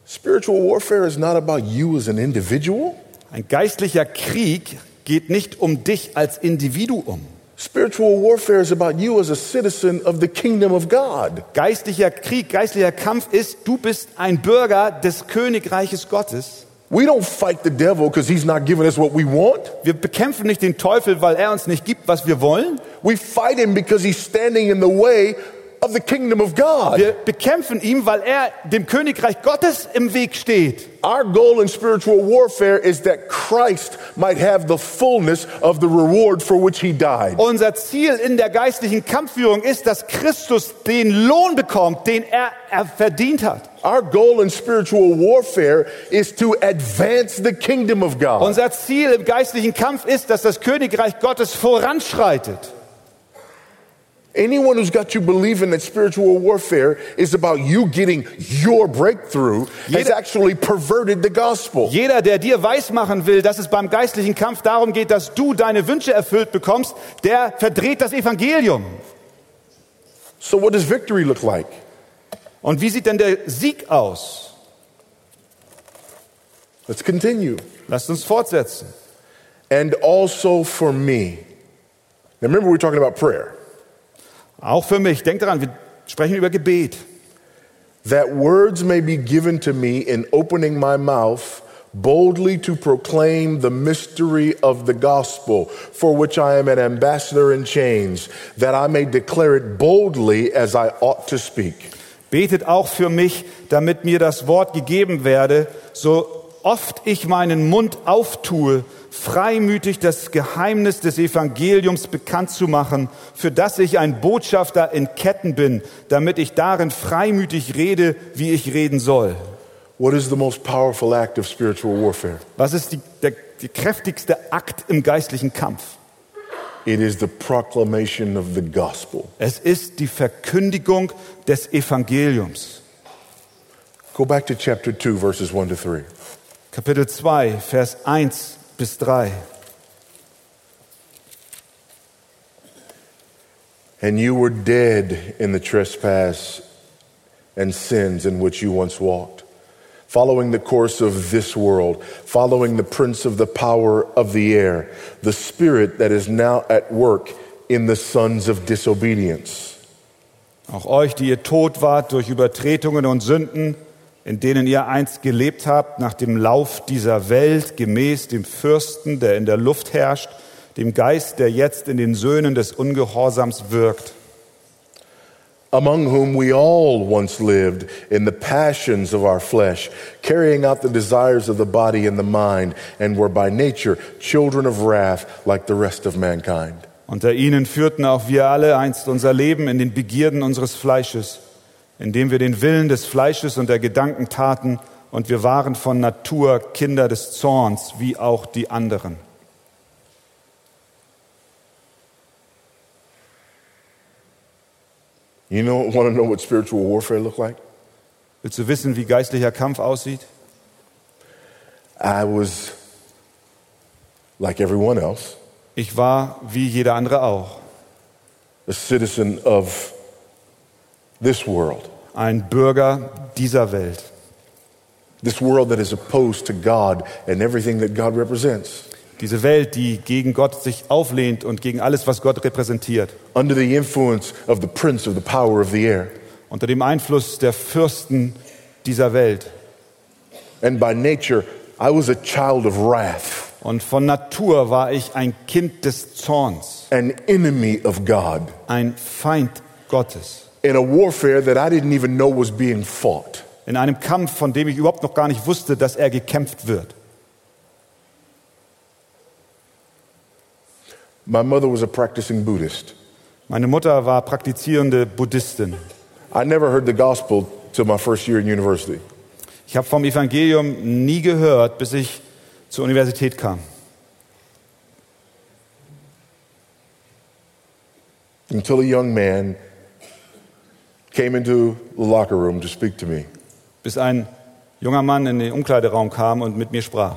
Spiritual warfare is not about you as an individual. Ein geistlicher Krieg geht nicht um dich als Individuum. Spiritual warfare is about you as a citizen of the kingdom of God. Geistlicher Krieg, geistlicher Kampf ist, du bist ein Bürger des Königreiches Gottes. We don't fight the devil because he's not giving us what we want. Wir bekämpfen nicht den Teufel, weil er uns nicht gibt, was wir wollen. We fight him because he's standing in the way of the kingdom of God. Wir bekämpfen ihn, weil er dem Königreich Gottes im Weg steht. Our goal in spiritual warfare is that Christ might have the fullness of the reward for which he died. Unser Ziel in der geistlichen Kampfführung ist, dass Christus den Lohn bekommt, den er, er verdient hat. Our goal in spiritual warfare is to advance the kingdom of God. Unser Ziel im geistlichen Kampf ist, dass das Königreich Gottes voranschreitet. Anyone who's got you believing that spiritual warfare is about you getting your breakthrough has actually perverted the gospel. Jeder, der dir weismachen will, dass es beim geistlichen Kampf darum geht, dass du deine Wünsche erfüllt bekommst, der verdreht das Evangelium. So, what does victory look like? Und wie sieht denn der Sieg aus? Let's continue. Lasst uns fortsetzen. And also for me. Now, remember, we're talking about prayer. Auch für mich. Denkt daran, wir sprechen über Gebet. that words may be given to me in opening my mouth boldly to proclaim the mystery of the gospel, for which I am an ambassador in chains, that I may declare it boldly as I ought to speak. Betet auch für mich, damit mir das Wort gegeben werde, so oft ich meinen Mund auftue, freimütig das Geheimnis des Evangeliums bekannt zu machen, für das ich ein Botschafter in Ketten bin, damit ich darin freimütig rede, wie ich reden soll. What is the most powerful act of spiritual warfare? Was ist die, der, die kräftigste Akt im geistlichen Kampf? It is the proclamation of the gospel. Es ist die Verkündigung des Evangeliums. Go back to chapter 2, verses 1 to 3. Kapitel 2, Vers 1 bis 3. And you were dead in the trespass and sins in which you once walked, following the course of this world, following the prince of the power of the air, the spirit that is now at work in the sons of disobedience. Auch euch, die ihr tot wart durch Übertretungen und Sünden, in denen ihr einst gelebt habt, nach dem Lauf dieser Welt, gemäß dem Fürsten, der in der Luft herrscht, dem Geist, der jetzt in den Söhnen des Ungehorsams wirkt. among whom we all once lived in the passions of our flesh, carrying out the desires of the body and the mind, and were by nature children of wrath like the rest of mankind. Unter ihnen führten auch wir alle einst unser Leben in den Begierden unseres Fleisches. Indem wir den Willen des Fleisches und der Gedanken taten, und wir waren von Natur Kinder des Zorns, wie auch die anderen. You know, want to know what spiritual warfare look like? Willst du wissen, wie geistlicher Kampf aussieht? I was like everyone else, Ich war wie jeder andere auch, a citizen of this world, ein Bürger dieser Welt. this world that is opposed to God and everything that God represents. Diese Welt, die gegen Gott sich auflehnt und gegen alles, was Gott repräsentiert. under the influence of the prince of the power of the air. Unter dem Einfluss der Fürsten dieser Welt. And by nature, I was a child of wrath, Und von Natur war ich ein Kind des Zorns, an enemy of God, ein Feind Gottes. In a warfare that I didn't even know was being fought. In einem Kampf, von dem ich überhaupt noch gar nicht wusste, dass er gekämpft wird. My mother was a practicing Buddhist. Meine Mutter war praktizierende Buddhistin. I never heard the gospel till my first year in university. Ich habe vom Evangelium nie gehört, bis ich zur Universität kam. Until a young man came into the locker room to speak to me. Bis ein junger Mann in den Umkleideraum kam und mit mir sprach.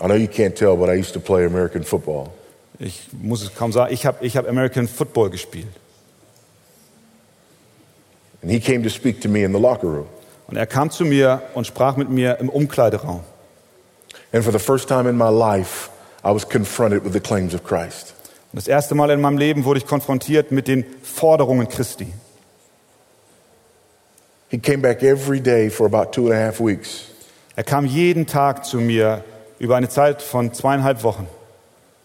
I know you can't tell, but I used to play American football. Ich muss es kaum sagen, ich habe ich hab American Football gespielt. And he came to speak to me in the locker room. Und er kam zu mir und sprach mit mir im Umkleideraum. And for the first time in my life, I was confronted with the claims of Christ. Und das erste Mal in meinem Leben wurde ich konfrontiert mit den Forderungen Christi. He came back every day for about two and a half weeks. Er kam jeden Tag zu mir über eine Zeit von zweieinhalb Wochen,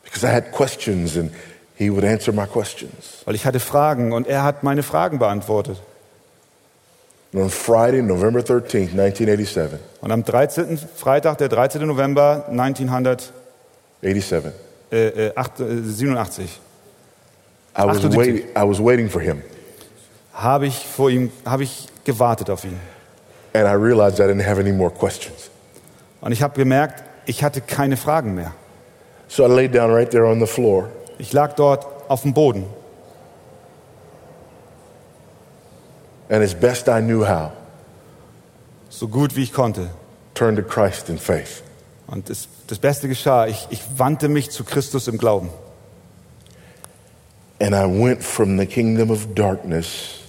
because I had questions and he would answer my questions. weil ich hatte Fragen und er hat meine Fragen beantwortet. And on Friday, November 13th, 1987, Und am 13. Freitag, der 13. November 1987, 87, äh, äh, acht- äh, 87, I was, 78. wait, I was waiting for him. habe ich vor ihm, habe ich gewartet auf ihn. And I realized I didn't have any more questions. Und ich habe gemerkt, ich hatte keine Fragen mehr. So I laid down right there on the floor Ich lag dort auf dem Boden and as best I knew how, so gut wie ich konnte. turned to Christ in faith. Und das, das Beste geschah, ich, ich wandte mich zu Christus im Glauben. And I went from the kingdom of darkness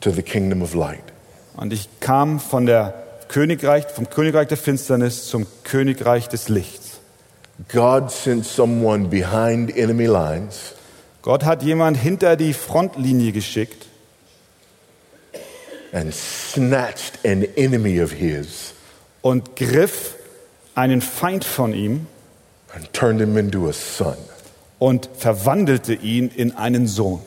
to the kingdom of light. Und ich kam von der Königreich, vom Königreich der Finsternis zum Königreich des Lichts. God sent someone behind enemy lines Gott hat jemand hinter die Frontlinie geschickt and snatched an enemy of his und griff einen Feind von ihm and turned him into a son. und verwandelte ihn in einen Sohn.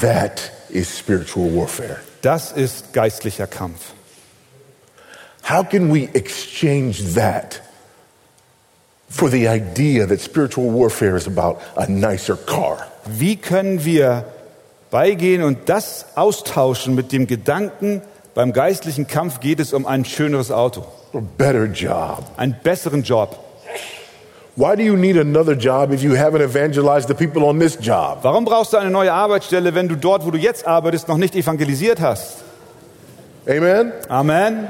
That is spiritual warfare. Das ist geistlicher Kampf. How can we exchange that for the idea that spiritual warfare is about a nicer car? Wie können wir beigehen und das austauschen mit dem Gedanken, beim geistlichen Kampf geht es um ein schöneres Auto, A better job? einen besseren Job. Why do you need another job if you haven't evangelized the people on this job? Warum brauchst du eine neue Arbeitsstelle, wenn du dort, wo du jetzt arbeitest, noch nicht evangelisiert hast? Amen? Amen.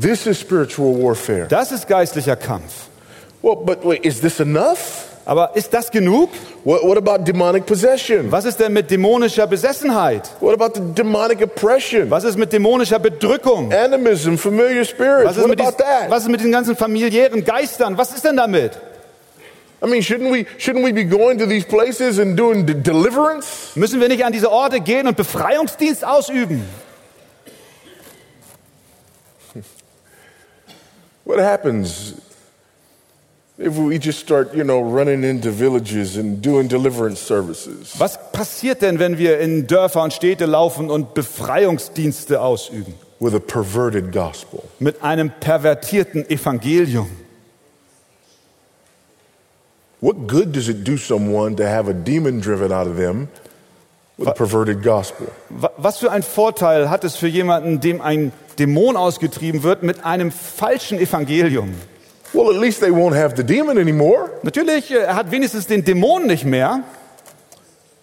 This is spiritual warfare. Das ist geistlicher Kampf. Well, but wait, is this enough? Aber ist das genug? What, what about demonic possession? Was ist denn mit dämonischer Besessenheit? What about the demonic oppression? Was ist mit dämonischer Bedrückung? Animism, familiar spirits. Was ist, What mit about that? was ist mit den ganzen familiären Geistern? Was ist denn damit? I mean, shouldn't we shouldn't we be going to these places and doing de- deliverance? Müssen wir nicht an diese Orte gehen und Befreiungsdienst ausüben? What happens Was passiert denn, wenn wir in Dörfer und Städte laufen und Befreiungsdienste ausüben? with a perverted gospel. mit einem pervertierten Evangelium. What good does it do someone to have a demon driven out of them with a perverted gospel? Wa- Was für ein Vorteil hat es für jemanden, dem ein Dämon ausgetrieben wird, mit einem falschen Evangelium? Well, at least they won't have the demon anymore. Natürlich, äh, er hat wenigstens den Dämon nicht mehr.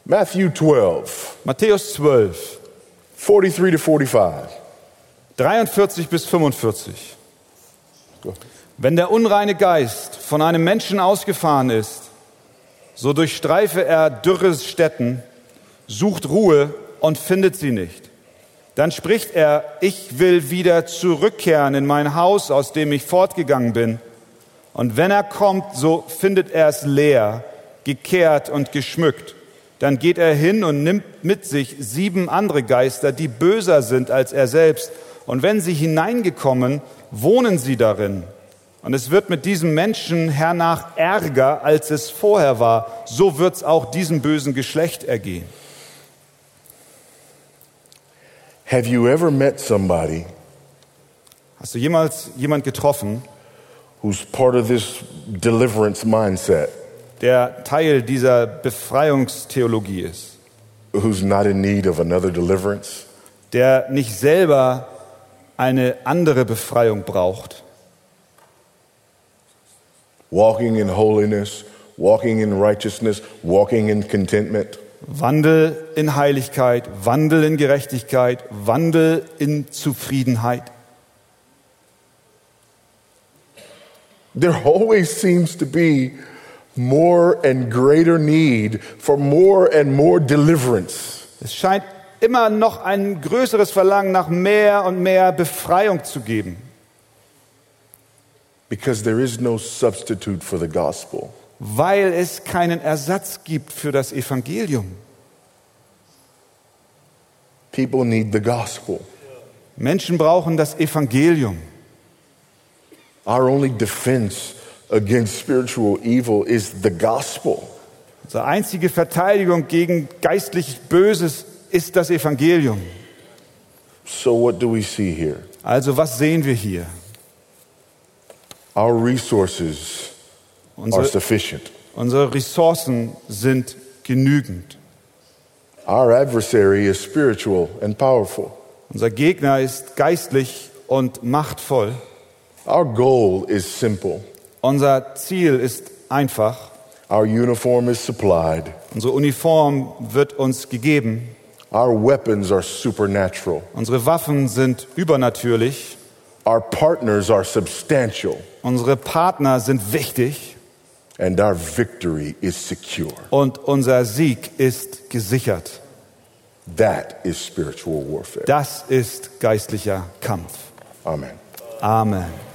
Matthew 12, Matthäus 12, 43 to 45. 43 bis 45. Go. Wenn der unreine Geist von einem Menschen ausgefahren ist, so durchstreife er dürre Städten, sucht Ruhe und findet sie nicht. Dann spricht er, ich will wieder zurückkehren in mein Haus, aus dem ich fortgegangen bin. Und wenn er kommt, so findet er es leer, gekehrt und geschmückt. Dann geht er hin und nimmt mit sich sieben andere Geister, die böser sind als er selbst. Und wenn sie hineingekommen, wohnen sie darin. Und es wird mit diesem Menschen hernach ärger, als es vorher war. So wird es auch diesem bösen Geschlecht ergehen. Have you ever met somebody Hast du jemals jemand getroffen, who's part of this deliverance mindset, der Teil dieser Befreiungstheologie ist? who's not in need of another deliverance? der nicht selber eine andere Befreiung braucht, Walking in holiness, walking in righteousness, walking in contentment. Wandel in Heiligkeit, Wandel in Gerechtigkeit, Wandel in Zufriedenheit. There always seems to be more and greater need for more and more deliverance. Es scheint immer noch ein größeres Verlangen nach mehr und mehr Befreiung zu geben, Because there is no substitute for the gospel. weil es keinen Ersatz gibt für das Evangelium. People need the gospel. Menschen brauchen das Evangelium. Our only defense against spiritual evil is the gospel. Unsere einzige Verteidigung gegen geistlich Böses ist das Evangelium. So, what do we see here? Also was sehen wir hier? Our resources are Unsere, sufficient. unsere Ressourcen sind genügend. Our adversary is spiritual and powerful. Unser Gegner ist geistlich und machtvoll. Our goal is simple. Unser Ziel ist einfach. Our uniform is supplied. Unsere Uniform wird uns gegeben. Our weapons are supernatural. Unsere Waffen sind übernatürlich. Our partners are substantial. Unsere Partner sind wichtig. And our victory is secure. Und unser Sieg ist gesichert. That is spiritual warfare. Das ist geistlicher Kampf. Amen. Amen.